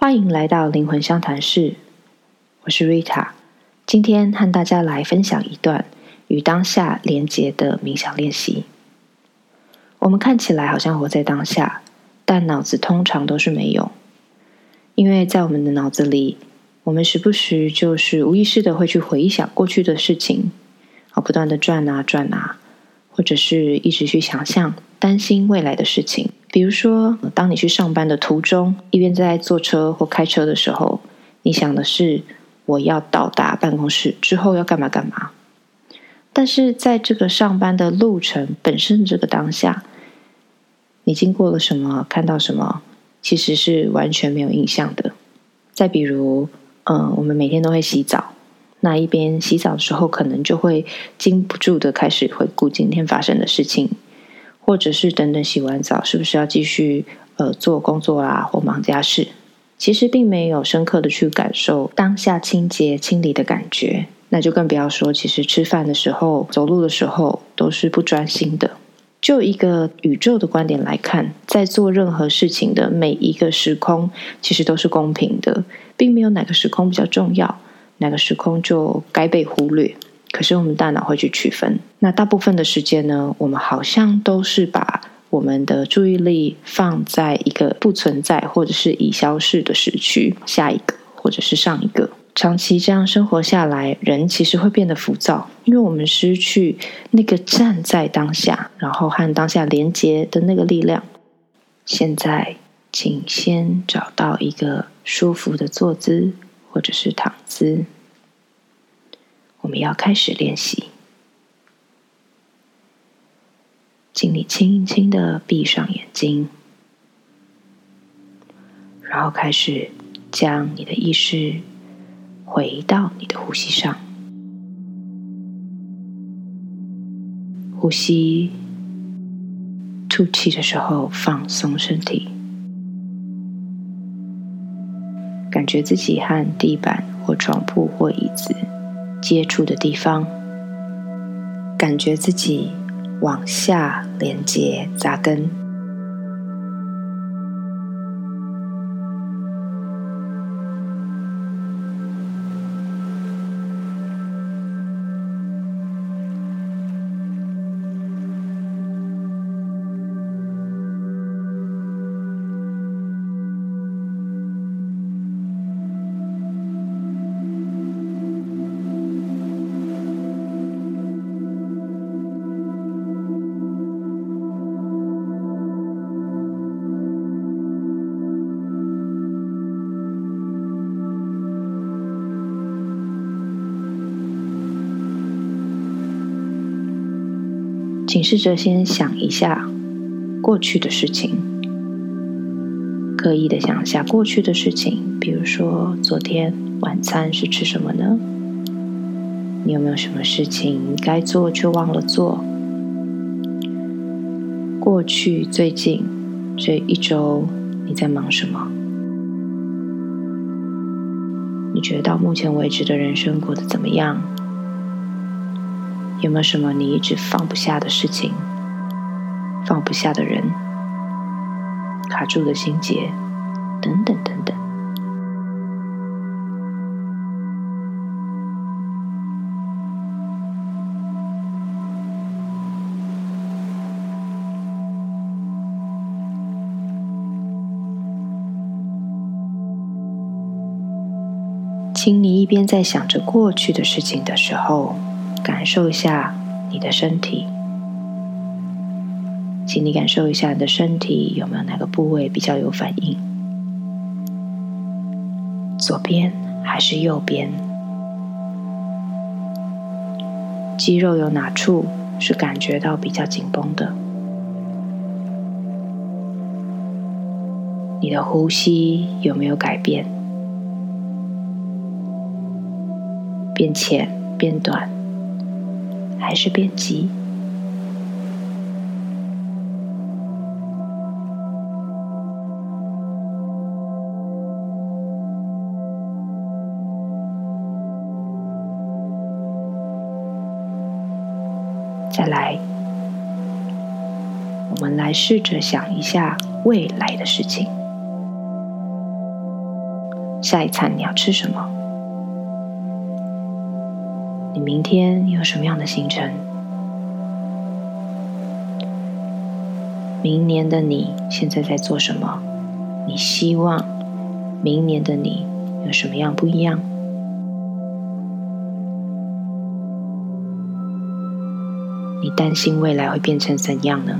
欢迎来到灵魂相谈室，我是 Rita。今天和大家来分享一段与当下连结的冥想练习。我们看起来好像活在当下，但脑子通常都是没有，因为在我们的脑子里，我们时不时就是无意识的会去回想过去的事情，啊，不断的转啊转啊，或者是一直去想象、担心未来的事情。比如说，当你去上班的途中，一边在坐车或开车的时候，你想的是我要到达办公室之后要干嘛干嘛。但是在这个上班的路程本身这个当下，你经过了什么，看到什么，其实是完全没有印象的。再比如，嗯，我们每天都会洗澡，那一边洗澡的时候，可能就会禁不住的开始回顾今天发生的事情。或者是等等洗完澡，是不是要继续呃做工作啦，或忙家事？其实并没有深刻的去感受当下清洁清理的感觉，那就更不要说，其实吃饭的时候、走路的时候都是不专心的。就一个宇宙的观点来看，在做任何事情的每一个时空，其实都是公平的，并没有哪个时空比较重要，哪个时空就该被忽略。可是我们大脑会去区分，那大部分的时间呢，我们好像都是把我们的注意力放在一个不存在或者是已消逝的时区，下一个或者是上一个。长期这样生活下来，人其实会变得浮躁，因为我们失去那个站在当下，然后和当下连接的那个力量。现在，请先找到一个舒服的坐姿或者是躺姿。我们要开始练习，请你轻轻的闭上眼睛，然后开始将你的意识回到你的呼吸上，呼吸，吐气的时候放松身体，感觉自己和地板或床铺或椅子。接触的地方，感觉自己往下连接扎根。请试着先想一下过去的事情，刻意的想一下过去的事情，比如说昨天晚餐是吃什么呢？你有没有什么事情该做却忘了做？过去最近这一周你在忙什么？你觉得到目前为止的人生过得怎么样？有没有什么你一直放不下的事情、放不下的人、卡住的心结等等等等？请你一边在想着过去的事情的时候。感受一下你的身体，请你感受一下你的身体有没有哪个部位比较有反应？左边还是右边？肌肉有哪处是感觉到比较紧绷的？你的呼吸有没有改变？变浅，变短？还是变急。再来，我们来试着想一下未来的事情。下一餐你要吃什么？你明天有什么样的行程？明年的你现在在做什么？你希望明年的你有什么样不一样？你担心未来会变成怎样呢？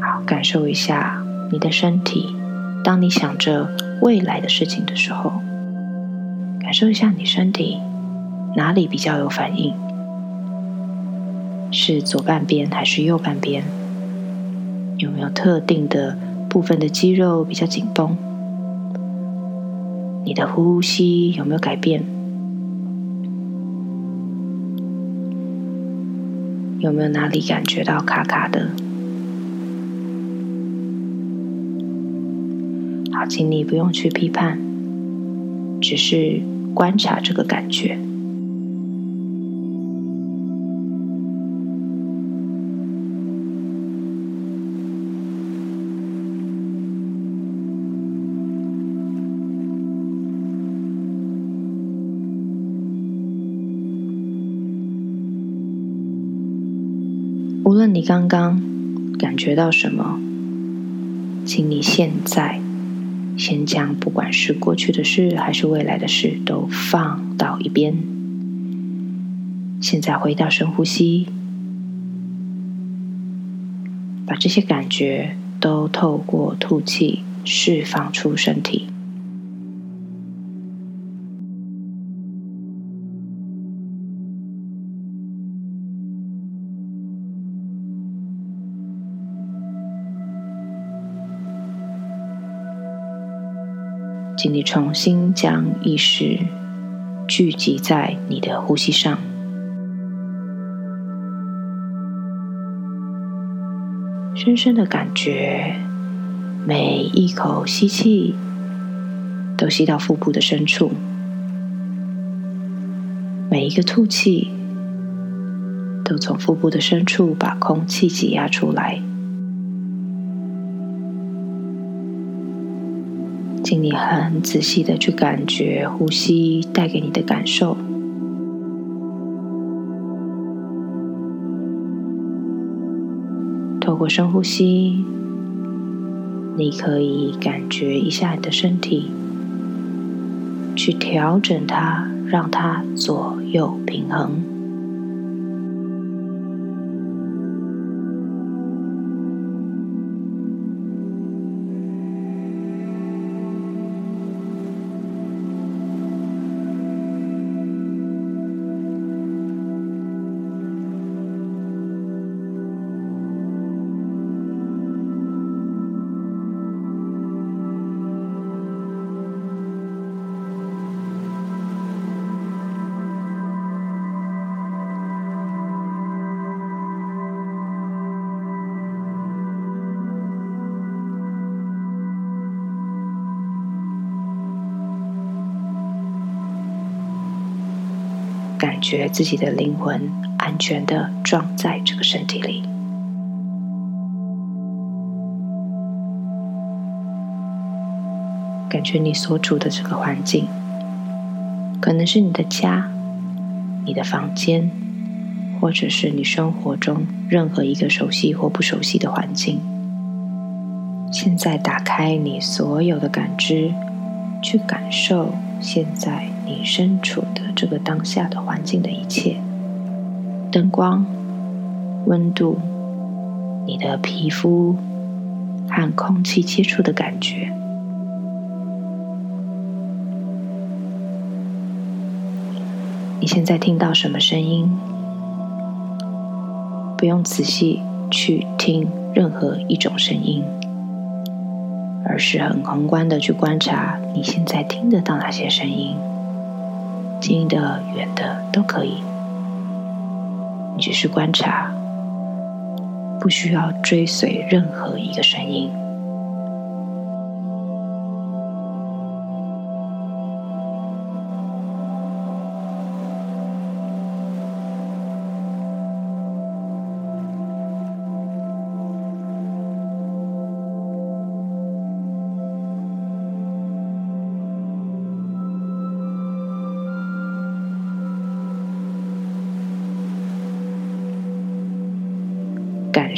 好，感受一下你的身体。当你想着未来的事情的时候，感受一下你身体哪里比较有反应？是左半边还是右半边？有没有特定的部分的肌肉比较紧绷？你的呼吸有没有改变？有没有哪里感觉到卡卡的？好，请你不用去批判，只是观察这个感觉。无论你刚刚感觉到什么，请你现在先将不管是过去的事还是未来的事都放到一边。现在回到深呼吸，把这些感觉都透过吐气释放出身体。请你重新将意识聚集在你的呼吸上，深深的感觉每一口吸气都吸到腹部的深处，每一个吐气都从腹部的深处把空气挤压出来。请你很仔细的去感觉呼吸带给你的感受。透过深呼吸，你可以感觉一下你的身体，去调整它，让它左右平衡。感觉自己的灵魂安全的装在这个身体里，感觉你所处的这个环境，可能是你的家、你的房间，或者是你生活中任何一个熟悉或不熟悉的环境。现在打开你所有的感知，去感受现在。你身处的这个当下的环境的一切，灯光、温度、你的皮肤和空气接触的感觉，你现在听到什么声音？不用仔细去听任何一种声音，而是很宏观的去观察你现在听得到哪些声音。近的、远的都可以，你只是观察，不需要追随任何一个声音。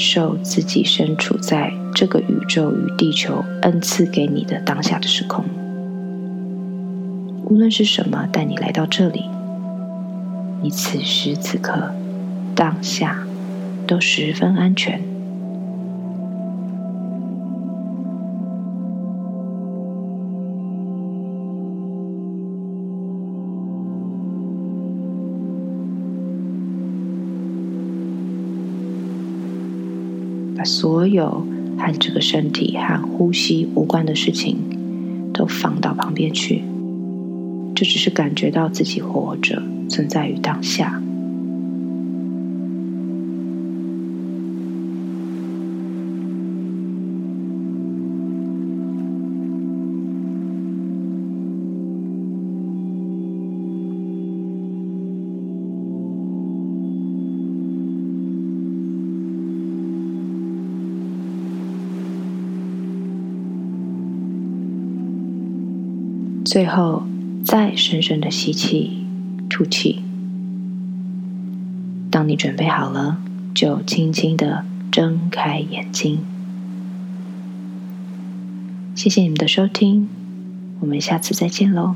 受自己身处在这个宇宙与地球恩赐给你的当下的时空。无论是什么带你来到这里，你此时此刻、当下都十分安全。把所有和这个身体和呼吸无关的事情都放到旁边去，就只是感觉到自己活着，存在于当下。最后，再深深的吸气、吐气。当你准备好了，就轻轻的睁开眼睛。谢谢你们的收听，我们下次再见喽。